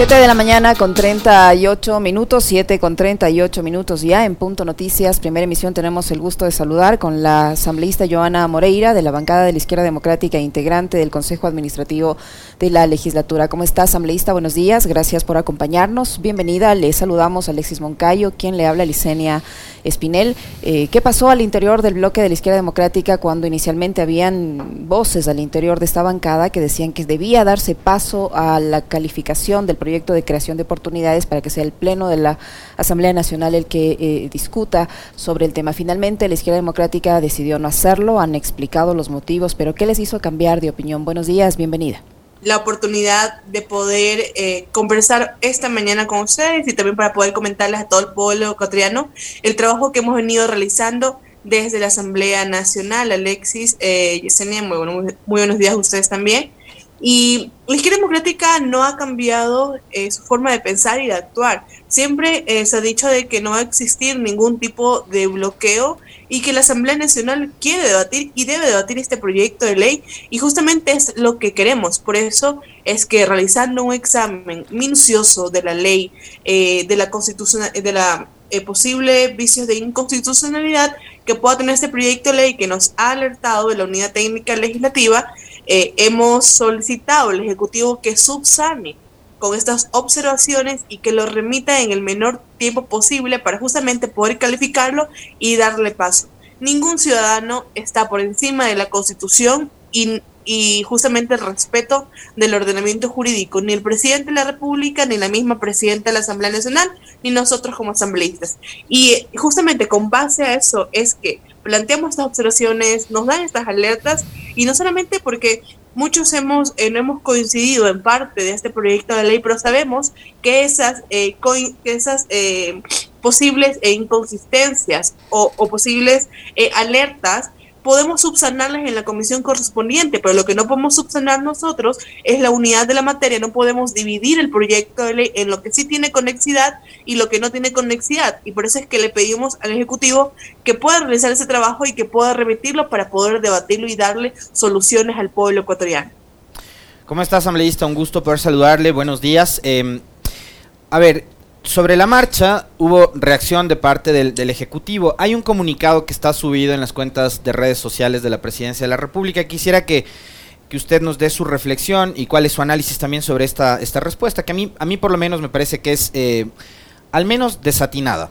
7 de la mañana con 38 minutos, 7 con 38 minutos ya en Punto Noticias, primera emisión. Tenemos el gusto de saludar con la asambleísta Joana Moreira de la bancada de la Izquierda Democrática e integrante del Consejo Administrativo de la Legislatura. ¿Cómo está, asambleísta? Buenos días, gracias por acompañarnos. Bienvenida, le saludamos a Alexis Moncayo, quien le habla, Licenia Espinel. Eh, ¿Qué pasó al interior del bloque de la Izquierda Democrática cuando inicialmente habían voces al interior de esta bancada que decían que debía darse paso a la calificación del proyecto de creación de oportunidades para que sea el Pleno de la Asamblea Nacional el que eh, discuta sobre el tema. Finalmente, la izquierda democrática decidió no hacerlo, han explicado los motivos, pero ¿qué les hizo cambiar de opinión? Buenos días, bienvenida la oportunidad de poder eh, conversar esta mañana con ustedes y también para poder comentarles a todo el pueblo ecuatoriano el trabajo que hemos venido realizando desde la Asamblea Nacional. Alexis, eh, Yesenia, muy, muy buenos días a ustedes también. Y la izquierda democrática no ha cambiado eh, su forma de pensar y de actuar. Siempre eh, se ha dicho de que no va a existir ningún tipo de bloqueo y que la Asamblea Nacional quiere debatir y debe debatir este proyecto de ley y justamente es lo que queremos. Por eso es que realizando un examen minucioso de la ley, eh, de la constitución, de la posible vicios de inconstitucionalidad que pueda tener este proyecto de ley que nos ha alertado de la unidad técnica legislativa, eh, hemos solicitado al Ejecutivo que subsane con estas observaciones y que lo remita en el menor tiempo posible para justamente poder calificarlo y darle paso. Ningún ciudadano está por encima de la Constitución y, y justamente el respeto del ordenamiento jurídico, ni el presidente de la República, ni la misma presidenta de la Asamblea Nacional, ni nosotros como asambleístas. Y justamente con base a eso es que planteamos estas observaciones, nos dan estas alertas y no solamente porque muchos hemos, eh, no hemos coincidido en parte de este proyecto de ley, pero sabemos que esas, eh, que esas eh, posibles inconsistencias o, o posibles alertas podemos subsanarlas en la comisión correspondiente, pero lo que no podemos subsanar nosotros es la unidad de la materia, no podemos dividir el proyecto de ley en lo que sí tiene conexidad y lo que no tiene conexidad, y por eso es que le pedimos al Ejecutivo que pueda realizar ese trabajo y que pueda remitirlo para poder debatirlo y darle soluciones al pueblo ecuatoriano. ¿Cómo está, asambleísta? Un gusto poder saludarle. Buenos días. Eh, a ver, sobre la marcha hubo reacción de parte del, Ejecutivo. Hay un comunicado que está subido en las cuentas de redes sociales de la Presidencia de la República. Quisiera que, que usted nos dé su reflexión y cuál es su análisis también sobre esta, esta respuesta, que a mí, a mí por lo menos me parece que es eh, al menos desatinada.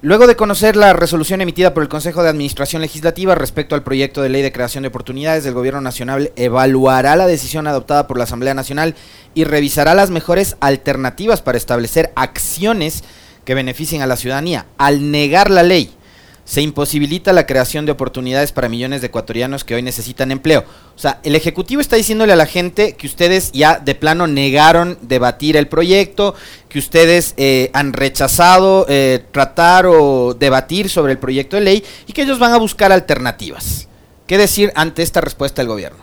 Luego de conocer la resolución emitida por el Consejo de Administración Legislativa respecto al proyecto de ley de creación de oportunidades, el Gobierno Nacional evaluará la decisión adoptada por la Asamblea Nacional y revisará las mejores alternativas para establecer acciones que beneficien a la ciudadanía. Al negar la ley, se imposibilita la creación de oportunidades para millones de ecuatorianos que hoy necesitan empleo. O sea, el Ejecutivo está diciéndole a la gente que ustedes ya de plano negaron debatir el proyecto, que ustedes eh, han rechazado eh, tratar o debatir sobre el proyecto de ley y que ellos van a buscar alternativas. ¿Qué decir ante esta respuesta del gobierno?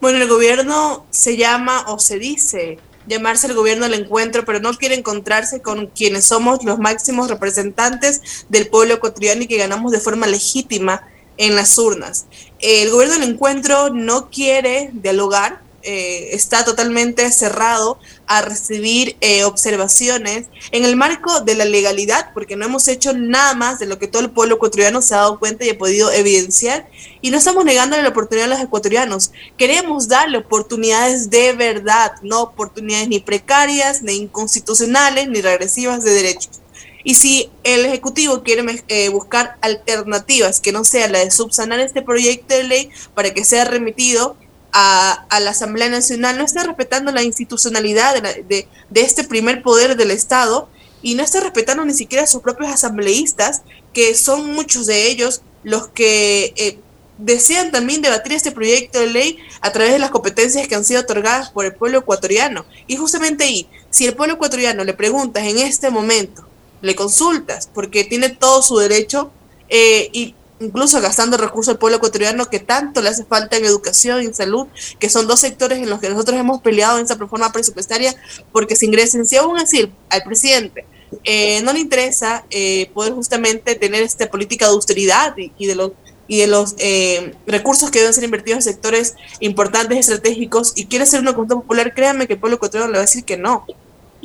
Bueno, el gobierno se llama o se dice llamarse el gobierno del encuentro, pero no quiere encontrarse con quienes somos los máximos representantes del pueblo ecuatoriano y que ganamos de forma legítima en las urnas. El gobierno del encuentro no quiere dialogar, eh, está totalmente cerrado a recibir eh, observaciones en el marco de la legalidad, porque no hemos hecho nada más de lo que todo el pueblo ecuatoriano se ha dado cuenta y ha podido evidenciar, y no estamos negándole la oportunidad a los ecuatorianos. Queremos darle oportunidades de verdad, no oportunidades ni precarias, ni inconstitucionales, ni regresivas de derechos. Y si el Ejecutivo quiere eh, buscar alternativas que no sea la de subsanar este proyecto de ley para que sea remitido a, la Asamblea Nacional, no está respetando la institucionalidad de, este primer poder del Estado y no está respetando ni siquiera a sus propios asambleístas, que son muchos de ellos los que eh, desean también debatir este proyecto de ley a través de las competencias que han sido otorgadas por el pueblo ecuatoriano. Y justamente ahí, si el pueblo ecuatoriano le preguntas en este momento, le consultas, porque tiene todo su derecho, eh, y incluso gastando recursos del pueblo ecuatoriano que tanto le hace falta en educación y en salud, que son dos sectores en los que nosotros hemos peleado en esa reforma presupuestaria porque se ingresen. Si aún así al presidente eh, no le interesa eh, poder justamente tener esta política de austeridad y, de los y de los eh, recursos que deben ser invertidos en sectores importantes, estratégicos, y quiere ser una consulta popular, créanme que el pueblo ecuatoriano le va a decir que no.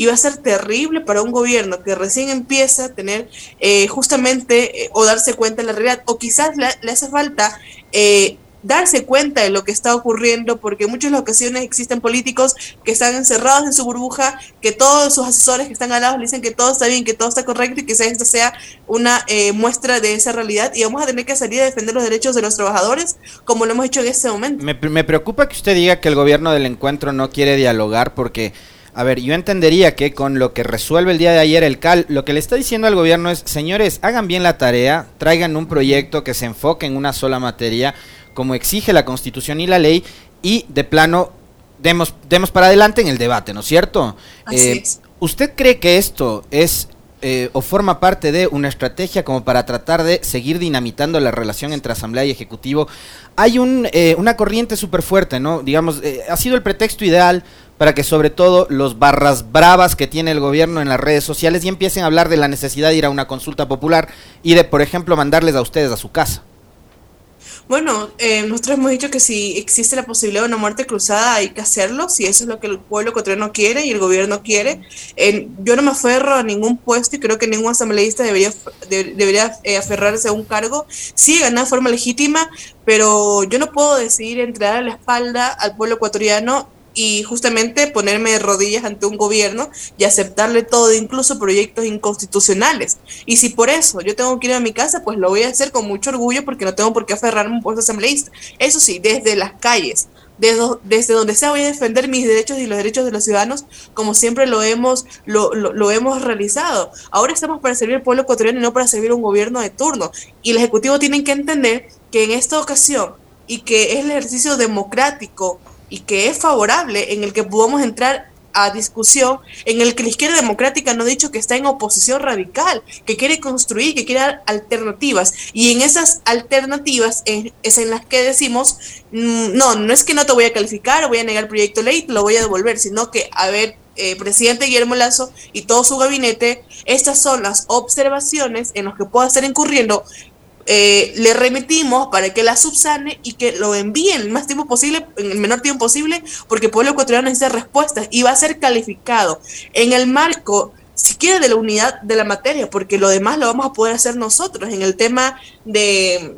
Y va a ser terrible para un gobierno que recién empieza a tener eh, justamente o darse cuenta de la realidad o quizás le, hace falta darse cuenta de lo que está ocurriendo, porque en muchas ocasiones existen políticos que están encerrados en su burbuja, que todos sus asesores que están al lado le dicen que todo está bien, que todo está correcto y que esta sea una eh, muestra de esa realidad y vamos a tener que salir a defender los derechos de los trabajadores como lo hemos hecho en este momento. Me, me preocupa que usted diga que el gobierno del encuentro no quiere dialogar porque... A ver, yo entendería que con lo que resuelve el día de ayer el CAL, lo que le está diciendo al gobierno es, señores, hagan bien la tarea, traigan un proyecto que se enfoque en una sola materia, como exige la Constitución y la ley, y de plano demos, demos para adelante en el debate, ¿no es cierto? Eh, ¿Usted cree que esto es eh, o forma parte de una estrategia como para tratar de seguir dinamitando la relación entre Asamblea y Ejecutivo? Hay un, eh, una corriente súper fuerte, ¿no? Digamos, ha sido el pretexto ideal para que sobre todo los barras bravas que tiene el gobierno en las redes sociales y empiecen a hablar de la necesidad de ir a una consulta popular y de, por ejemplo, mandarles a ustedes a su casa. Bueno, eh, nosotros hemos dicho que si existe la posibilidad de una muerte cruzada hay que hacerlo, si eso es lo que el pueblo ecuatoriano quiere y el gobierno quiere. yo no me aferro a ningún puesto y creo que ningún asambleísta debería, debería eh, aferrarse a un cargo. Sí, ganar de forma legítima, pero yo no puedo decidir entregar la espalda al pueblo ecuatoriano y justamente ponerme de rodillas ante un gobierno y aceptarle todo, incluso proyectos inconstitucionales. Y si por eso yo tengo que ir a mi casa, pues lo voy a hacer con mucho orgullo porque no tengo por qué aferrarme a un puesto asambleísta. Eso sí, desde las calles, desde, donde sea voy a defender mis derechos y los derechos de los ciudadanos como siempre lo hemos, lo, lo, hemos realizado. Ahora estamos para servir al pueblo ecuatoriano y no para servir a un gobierno de turno. Y el Ejecutivo tiene que entender que en esta ocasión y que es el ejercicio democrático y que es favorable en el que podamos entrar a discusión en el que la izquierda democrática no ha dicho que está en oposición radical, que quiere construir, que quiere dar alternativas. Y en esas alternativas es en las que decimos, mm, no, no es que no te voy a calificar voy a negar el proyecto de ley, lo voy a devolver, sino que, a ver, eh, presidente Guillermo Lazo y todo su gabinete, estas son las observaciones en las que pueda estar incurriendo eh, le remitimos para que la subsane y que lo envíe en el más tiempo posible, en el menor tiempo posible, porque el pueblo ecuatoriano necesita respuestas y va a ser calificado. En el marco siquiera de la unidad de la materia, porque lo demás lo vamos a poder hacer nosotros en el tema de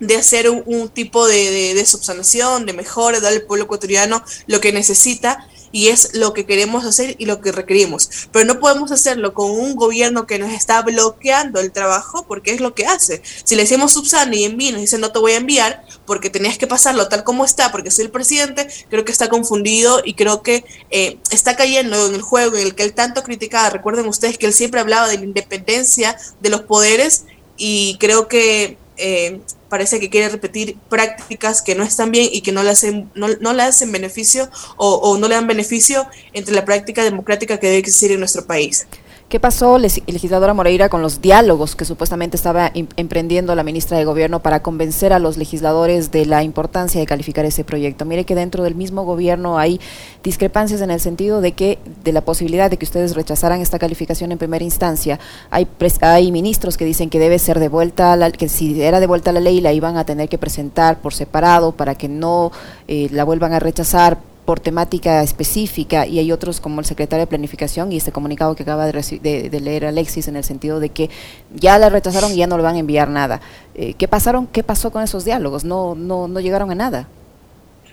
de hacer un, tipo de, subsanación, de mejora, darle al pueblo ecuatoriano lo que necesita y es lo que queremos hacer y lo que requerimos. Pero no podemos hacerlo con un gobierno que nos está bloqueando el trabajo porque es lo que hace. Si le decimos subsano y envío, nos dice no te voy a enviar porque tenías que pasarlo tal como está porque soy el presidente, creo que está confundido y creo que eh, está cayendo en el juego en el que él tanto criticaba. Recuerden ustedes que él siempre hablaba de la independencia de los poderes y creo que eh, parece que quiere repetir prácticas que no están bien y que no le hacen, no, no hacen beneficio o, o no le dan beneficio entre la práctica democrática que debe existir en nuestro país. ¿Qué pasó, legisladora Moreira, con los diálogos que supuestamente estaba emprendiendo la ministra de Gobierno para convencer a los legisladores de la importancia de calificar ese proyecto? Mire que dentro del mismo gobierno hay discrepancias en el sentido de que, de la posibilidad de que ustedes rechazaran esta calificación en primera instancia. Hay, hay ministros que dicen que debe ser devuelta, la, que si era devuelta la ley la iban a tener que presentar por separado para que no eh, la vuelvan a rechazar por temática específica y hay otros como el secretario de Planificación y este comunicado que acaba de, de, leer Alexis en el sentido de que ya la rechazaron y ya no le van a enviar nada. Eh, ¿Qué pasaron? ¿Qué pasó con esos diálogos? No, no, no llegaron a nada.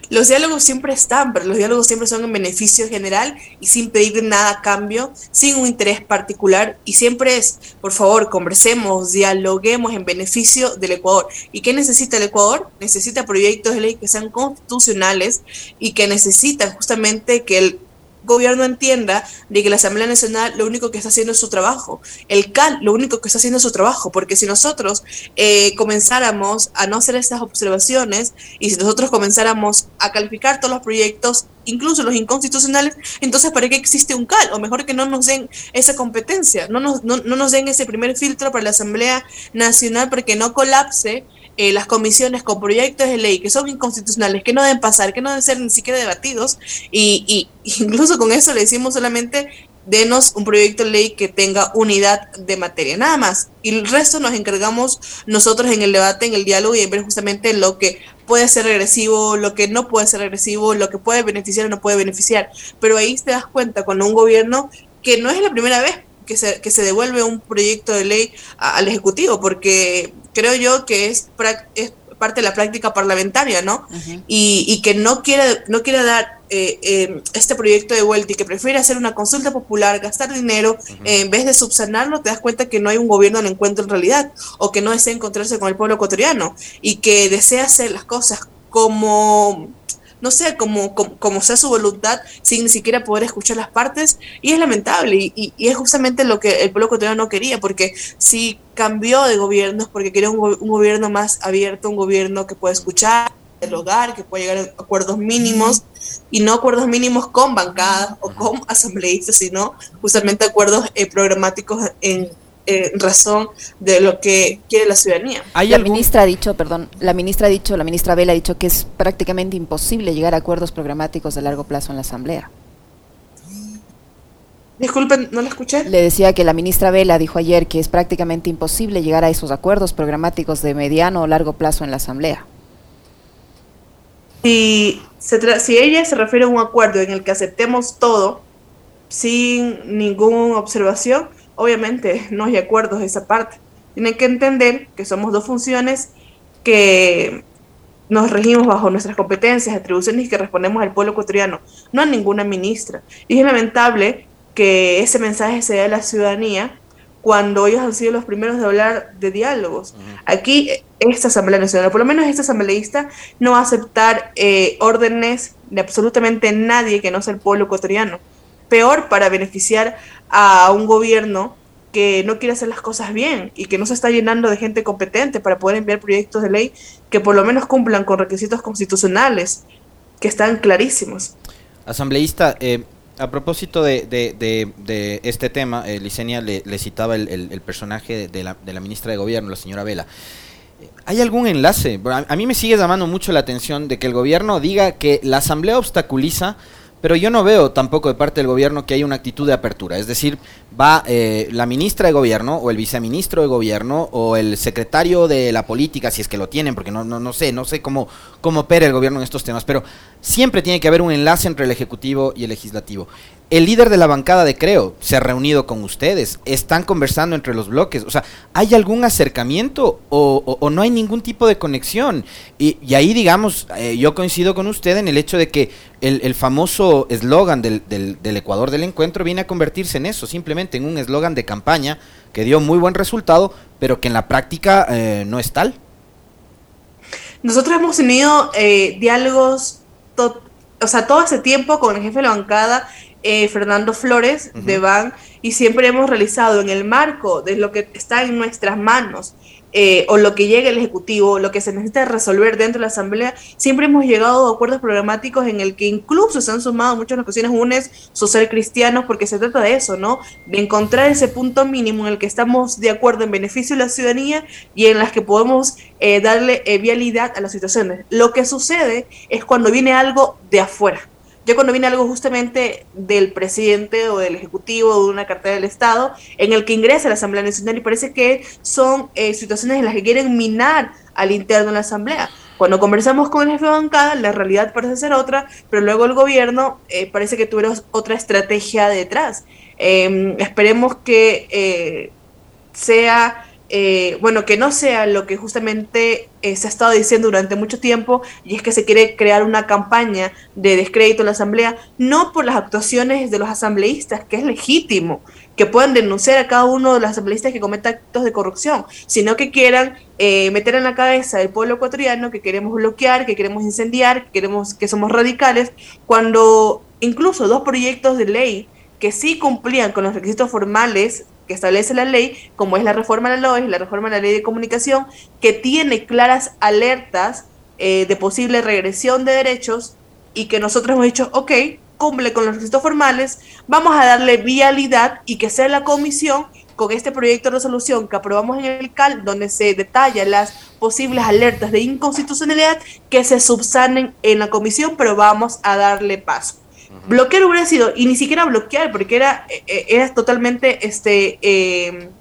Los diálogos siempre están, pero los diálogos siempre son en beneficio general y sin pedir nada a cambio, sin un interés particular y siempre es, por favor, conversemos, dialoguemos en beneficio del Ecuador. ¿Y qué necesita el Ecuador? Necesita proyectos de ley que sean constitucionales y que necesitan justamente que el gobierno entienda de que la Asamblea Nacional lo único que está haciendo es su trabajo. El CAL lo único que está haciendo es su trabajo, porque si nosotros eh, comenzáramos a no hacer estas observaciones y si nosotros comenzáramos a calificar todos los proyectos, incluso los inconstitucionales, entonces para qué existe un CAL, o mejor que no nos den esa competencia, no nos, no, no nos den ese primer filtro para la Asamblea Nacional para que no colapse eh, las comisiones con proyectos de ley que son inconstitucionales, que no deben pasar, que no deben ser ni siquiera debatidos, y, y incluso con eso le decimos solamente denos un proyecto de ley que tenga unidad de materia, nada más. Y el resto nos encargamos nosotros en el debate, en el diálogo y en ver justamente lo que puede ser regresivo, lo que no puede ser regresivo, lo que puede beneficiar o no puede beneficiar. Pero ahí te das cuenta cuando un gobierno que no es la primera vez que se, que se devuelve un proyecto de ley al Ejecutivo, porque creo yo que es, es parte de la práctica parlamentaria, ¿no? y, y, que no quiere, no quiere dar eh, eh, este proyecto de vuelta y que prefiere hacer una consulta popular, gastar dinero, en vez de subsanarlo, te das cuenta que no hay un gobierno en encuentro en realidad, o que no desea encontrarse con el pueblo ecuatoriano, y que desea hacer las cosas como no sé, como, como, sea su voluntad, sin ni siquiera poder escuchar las partes, y es lamentable, y, es justamente lo que el pueblo ecuatoriano no quería, porque si cambió de gobierno es porque quería un, gobierno más abierto, un gobierno que pueda escuchar, hogar que pueda llegar a acuerdos mínimos, y no acuerdos mínimos con bancadas o con asambleístas, sino justamente acuerdos eh, programáticos en en razón de lo que quiere la ciudadanía. la ministra ha dicho, perdón, la ministra ha dicho, la ministra Vela ha dicho que es prácticamente imposible llegar a acuerdos programáticos de largo plazo en la Asamblea. Disculpen, no la escuché. Le decía que la ministra Vela dijo ayer que es prácticamente imposible llegar a esos acuerdos programáticos de mediano o largo plazo en la Asamblea. Si, si ella se refiere a un acuerdo en el que aceptemos todo sin ninguna observación, obviamente no hay acuerdos de esa parte. Tienen que entender que somos dos funciones que nos regimos bajo nuestras competencias, atribuciones y que respondemos al pueblo ecuatoriano, no a ninguna ministra. Y es lamentable que ese mensaje se dé a la ciudadanía cuando ellos han sido los primeros de hablar de diálogos. Aquí, esta Asamblea Nacional, por lo menos esta asambleísta, no va a aceptar eh, órdenes de absolutamente nadie que no sea el pueblo ecuatoriano. Peor para beneficiar a un gobierno que no quiere hacer las cosas bien y que no se está llenando de gente competente para poder enviar proyectos de ley que por lo menos cumplan con requisitos constitucionales que están clarísimos. Asambleísta, eh, a propósito de, de, este tema, eh, Licenia le, citaba el, personaje de la, de la, ministra de Gobierno, la señora Vela. ¿Hay algún enlace? A mí me sigue llamando mucho la atención de que el gobierno diga que la Asamblea obstaculiza pero yo no veo tampoco de parte del gobierno que haya una actitud de apertura. Es decir, va eh, la ministra de gobierno o el viceministro de gobierno o el secretario de la política, si es que lo tienen, porque no, no, no sé, no sé cómo, cómo opera el gobierno en estos temas, pero siempre tiene que haber un enlace entre el ejecutivo y el legislativo. El líder de la bancada de Creo se ha reunido con ustedes, están conversando entre los bloques, o sea, ¿hay algún acercamiento o, no hay ningún tipo de conexión? Y, ahí, digamos, eh, yo coincido con usted en el hecho de que el, famoso eslogan del, del, Ecuador del encuentro viene a convertirse en eso, simplemente en un eslogan de campaña que dio muy buen resultado, pero que en la práctica eh, no es tal. Nosotros hemos tenido eh, diálogos, o sea, todo ese tiempo con el jefe de la bancada eh, Fernando Flores de BAN y siempre hemos realizado en el marco de lo que está en nuestras manos eh, o lo que llegue el Ejecutivo, lo que se necesita resolver dentro de la Asamblea, siempre hemos llegado a acuerdos programáticos en el que incluso se han sumado muchas ocasiones UNES social cristianos, porque se trata de eso, ¿no? De encontrar ese punto mínimo en el que estamos de acuerdo en beneficio de la ciudadanía y en las que podemos eh, darle vialidad a las situaciones. Lo que sucede es cuando viene algo de afuera yo cuando viene algo justamente del presidente o del ejecutivo o de una cartera del Estado en el que ingresa la Asamblea Nacional y parece que son eh, situaciones en las que quieren minar al interno de la Asamblea. Cuando conversamos con el jefe de bancada, la realidad parece ser otra, pero luego el gobierno eh, parece que tuviera otra estrategia detrás. Em, esperemos que eh, sea eh, bueno, que no sea lo que justamente eh, se ha estado diciendo durante mucho tiempo, y es que se quiere crear una campaña de descrédito a la Asamblea, no por las actuaciones de los asambleístas, que es legítimo, que puedan denunciar a cada uno de los asambleístas que cometa actos de corrupción, sino que quieran eh, meter en la cabeza del pueblo ecuatoriano que queremos bloquear, que queremos incendiar, que, queremos, que somos radicales, cuando incluso dos proyectos de ley que sí cumplían con los requisitos formales que establece la ley, como es la reforma de la ley, la reforma de la ley de comunicación, que tiene claras alertas eh, de posible regresión de derechos y que nosotros hemos dicho, ok, cumple con los requisitos formales, vamos a darle vialidad y que sea la comisión con este proyecto de resolución que aprobamos en el CAL, donde se detallan las posibles alertas de inconstitucionalidad que se subsanen en la comisión, pero vamos a darle paso. Bloquear hubiera sido, y ni siquiera bloquear, porque era, eh, era totalmente este, eh,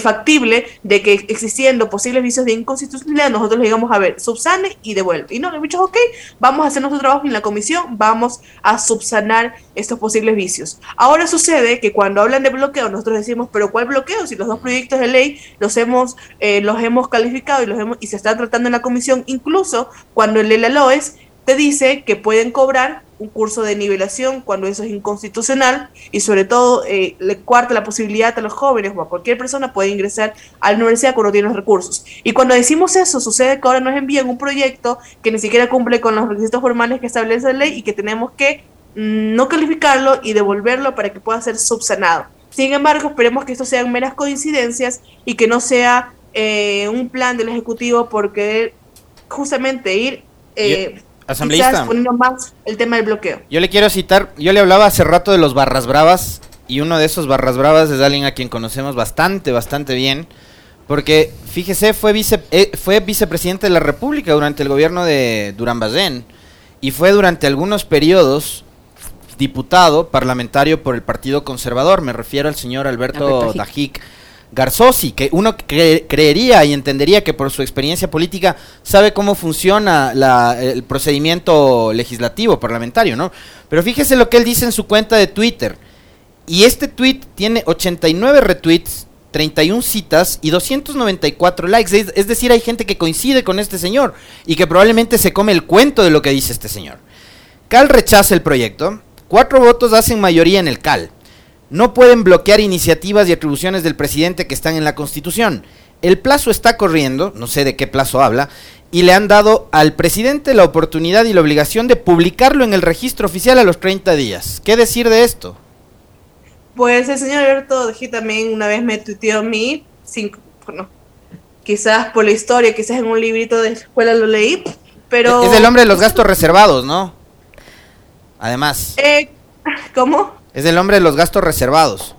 factible de que existiendo posibles vicios de inconstitucionalidad, nosotros le digamos, a ver, subsane y devuelve. Y no, le dicho, ok, vamos a hacer nuestro trabajo en la comisión, vamos a subsanar estos posibles vicios. Ahora sucede que cuando hablan de bloqueo, nosotros decimos, pero ¿cuál bloqueo? Si los dos proyectos de ley los hemos, eh, los hemos calificado y, los hemos, y se está tratando en la comisión, incluso cuando el LOES te dice que pueden cobrar un curso de nivelación cuando eso es inconstitucional y sobre todo eh, le cuarta la posibilidad a los jóvenes o a cualquier persona puede ingresar a la universidad cuando tiene los recursos. Y cuando decimos eso, sucede que ahora nos envían un proyecto que ni siquiera cumple con los requisitos formales que establece la ley y que tenemos que mm, no calificarlo y devolverlo para que pueda ser subsanado. Sin embargo, esperemos que esto sean meras coincidencias y que no sea eh, un plan del Ejecutivo porque justamente ir... Eh, Asambleísta. más el tema del bloqueo. Yo le quiero citar, yo le hablaba hace rato de los barras bravas y uno de esos barras bravas es alguien a quien conocemos bastante, bastante bien. Porque, fíjese, fue, vice, eh, fue vicepresidente de la República durante el gobierno de Durán Bazén y fue durante algunos periodos diputado parlamentario por el Partido Conservador. Me refiero al señor Alberto Dajic Garzosi, que uno creería y entendería que por su experiencia política sabe cómo funciona el procedimiento legislativo parlamentario, ¿no? Pero fíjese lo que él dice en su cuenta de Twitter. Y este tweet tiene 89 retweets, 31 citas y 294 likes. Es, es decir, hay gente que coincide con este señor y que probablemente se come el cuento de lo que dice este señor. Cal rechaza el proyecto. Cuatro votos hacen mayoría en el Cal no pueden bloquear iniciativas y atribuciones del presidente que están en la Constitución. El plazo está corriendo, no sé de qué plazo habla, y le han dado al presidente la oportunidad y la obligación de publicarlo en el registro oficial a los 30 días. ¿Qué decir de esto? Pues el señor Alberto Dejí también una vez me tuiteó a mí, bueno, quizás por la historia, quizás en un librito de escuela lo leí, pero... Es el hombre de los gastos reservados, ¿no? Además. Eh, ¿Cómo? Es el nombre de los gastos reservados.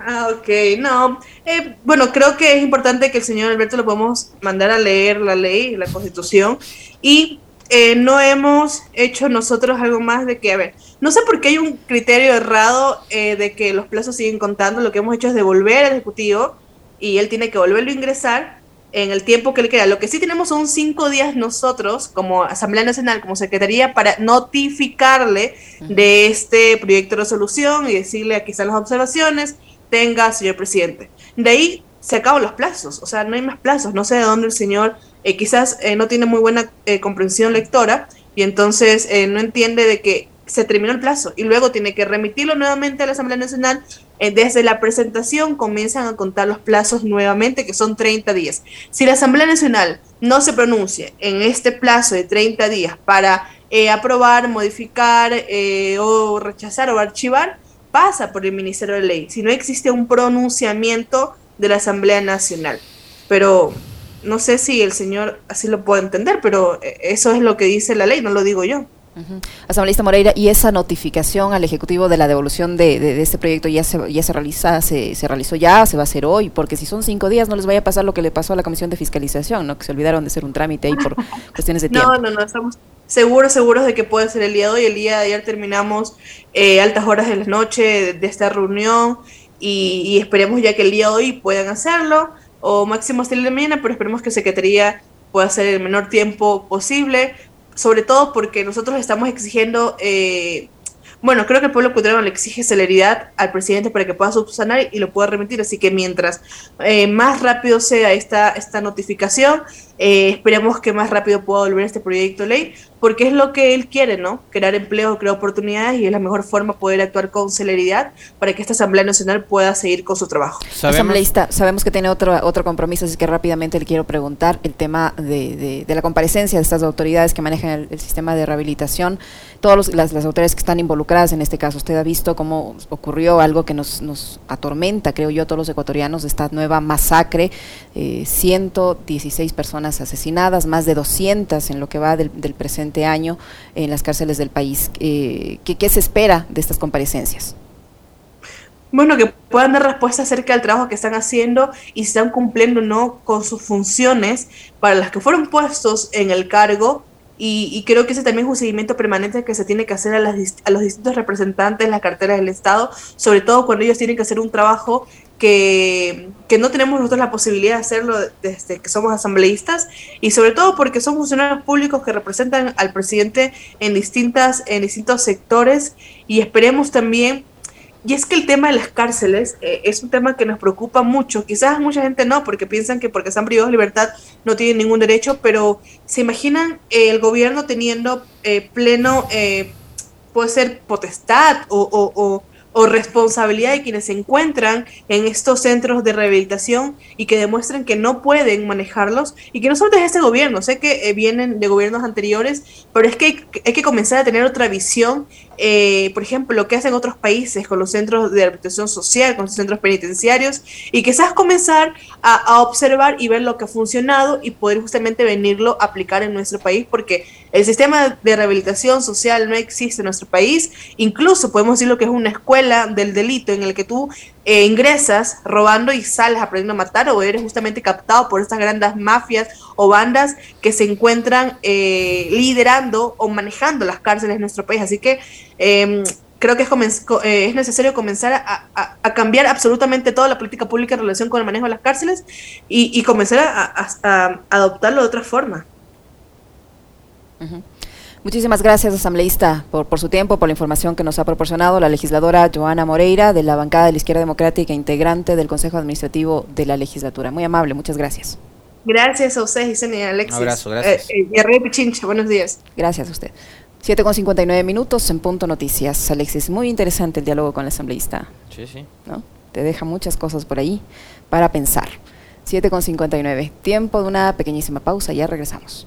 Ah, ok, no. Eh, bueno, creo que es importante que el señor Alberto lo podamos mandar a leer la ley, la constitución, y eh, no hemos hecho nosotros algo más de que, a ver, no sé por qué hay un criterio errado eh, de que los plazos siguen contando, lo que hemos hecho es devolver al Ejecutivo y él tiene que volverlo a ingresar en el tiempo que le queda. Lo que sí tenemos son cinco días nosotros, como Asamblea Nacional, como Secretaría, para notificarle de este proyecto de resolución y decirle aquí están las observaciones, tenga, señor presidente. De ahí se acaban los plazos, o sea, no hay más plazos. No sé de dónde el señor eh, quizás eh, no tiene muy buena eh, comprensión lectora y entonces no entiende de que se terminó el plazo y luego tiene que remitirlo nuevamente a la Asamblea Nacional. Eh, desde la presentación comienzan a contar los plazos nuevamente, que son 30 días. Si la Asamblea Nacional no se pronuncia en este plazo de 30 días para eh, aprobar, modificar eh, o rechazar o archivar, pasa por el Ministerio de Ley, si no existe un pronunciamiento de la Asamblea Nacional. Pero no sé si el señor así lo puede entender, pero eso es lo que dice la ley, no lo digo yo. Asambleísta Moreira, ¿y esa notificación al Ejecutivo de la devolución de, este proyecto ya se, ya se realiza, se, se, realizó ya, se va a hacer hoy? Porque si son cinco días no les vaya a pasar lo que le pasó a la Comisión de Fiscalización, ¿no? Que se olvidaron de hacer un trámite ahí por cuestiones de tiempo. No, no, no, estamos seguros, seguros de que puede ser el día de hoy. El día de ayer terminamos eh, altas horas de la noche de, esta reunión y, y, esperemos ya que el día de hoy puedan hacerlo o máximo hasta el de mañana, pero esperemos que Secretaría pueda hacer el menor tiempo posible sobre todo porque nosotros estamos exigiendo, eh, bueno, creo que el pueblo ecuatoriano le exige celeridad al presidente para que pueda subsanar y lo pueda remitir, así que mientras eh, más rápido sea esta, esta notificación, eh, esperemos que más rápido pueda volver este proyecto de ley, porque es lo que él quiere, ¿no? Crear empleo, crear oportunidades y es la mejor forma poder actuar con celeridad para que esta Asamblea Nacional pueda seguir con su trabajo. Asambleísta, sabemos que tiene otro, otro compromiso, así que rápidamente le quiero preguntar el tema de, de, la comparecencia de estas autoridades que manejan el, sistema de rehabilitación, todas las, las, autoridades que están involucradas en este caso. Usted ha visto cómo ocurrió algo que nos, nos atormenta, creo yo, a todos los ecuatorianos, esta nueva masacre, eh, 116 personas asesinadas, más de 200 en lo que va del, presente año en las cárceles del país. Eh, ¿qué, se espera de estas comparecencias? Bueno, que puedan dar respuesta acerca del trabajo que están haciendo y si están cumpliendo o no con sus funciones para las que fueron puestos en el cargo y, creo que ese también es un seguimiento permanente que se tiene que hacer a, las, a los distintos representantes de las carteras del Estado, sobre todo cuando ellos tienen que hacer un trabajo que, que, no tenemos nosotros la posibilidad de hacerlo desde que somos asambleístas y sobre todo porque son funcionarios públicos que representan al presidente en, distintas, en distintos sectores y esperemos también y es que el tema de las cárceles eh, es un tema que nos preocupa mucho. Quizás mucha gente no, porque piensan que porque están privados de libertad no tienen ningún derecho, pero se imaginan el gobierno teniendo eh, pleno, eh, puede ser potestad o responsabilidad de quienes se encuentran en estos centros de rehabilitación y que demuestran que no pueden manejarlos y que no solo es este gobierno, sé que vienen de gobiernos anteriores, pero es que hay, que comenzar a tener otra visión eh, por ejemplo, lo que hacen otros países con los centros de rehabilitación social, con los centros penitenciarios, y quizás comenzar a, observar y ver lo que ha funcionado y poder justamente venirlo a aplicar en nuestro país, porque el sistema de rehabilitación social no existe en nuestro país, incluso podemos decir lo que es una escuela del delito en el que tú eh, ingresas robando y sales aprendiendo a matar o eres justamente captado por estas grandes mafias o bandas que se encuentran eh, liderando o manejando las cárceles en nuestro país. Así que Em, creo que es, eh, es necesario comenzar a, cambiar absolutamente toda la política pública en relación con el manejo de las cárceles y, comenzar a, adoptarlo de otra forma. Muchísimas gracias, asambleísta, por, por su tiempo, por la información que nos ha proporcionado la legisladora Joana Moreira, de la bancada de la Izquierda Democrática, integrante del Consejo Administrativo de la legislatura. Muy amable, muchas gracias. Gracias a ustedes, y Alexis. Un abrazo, gracias. Eh, eh Pichincha, buenos días. Gracias a usted. 7 con 59 minutos en Punto Noticias. Alexis, muy interesante el diálogo con el asambleísta. Sí, sí. ¿no? Te deja muchas cosas por ahí para pensar. 7 con 59. Tiempo de una pequeñísima pausa, ya regresamos.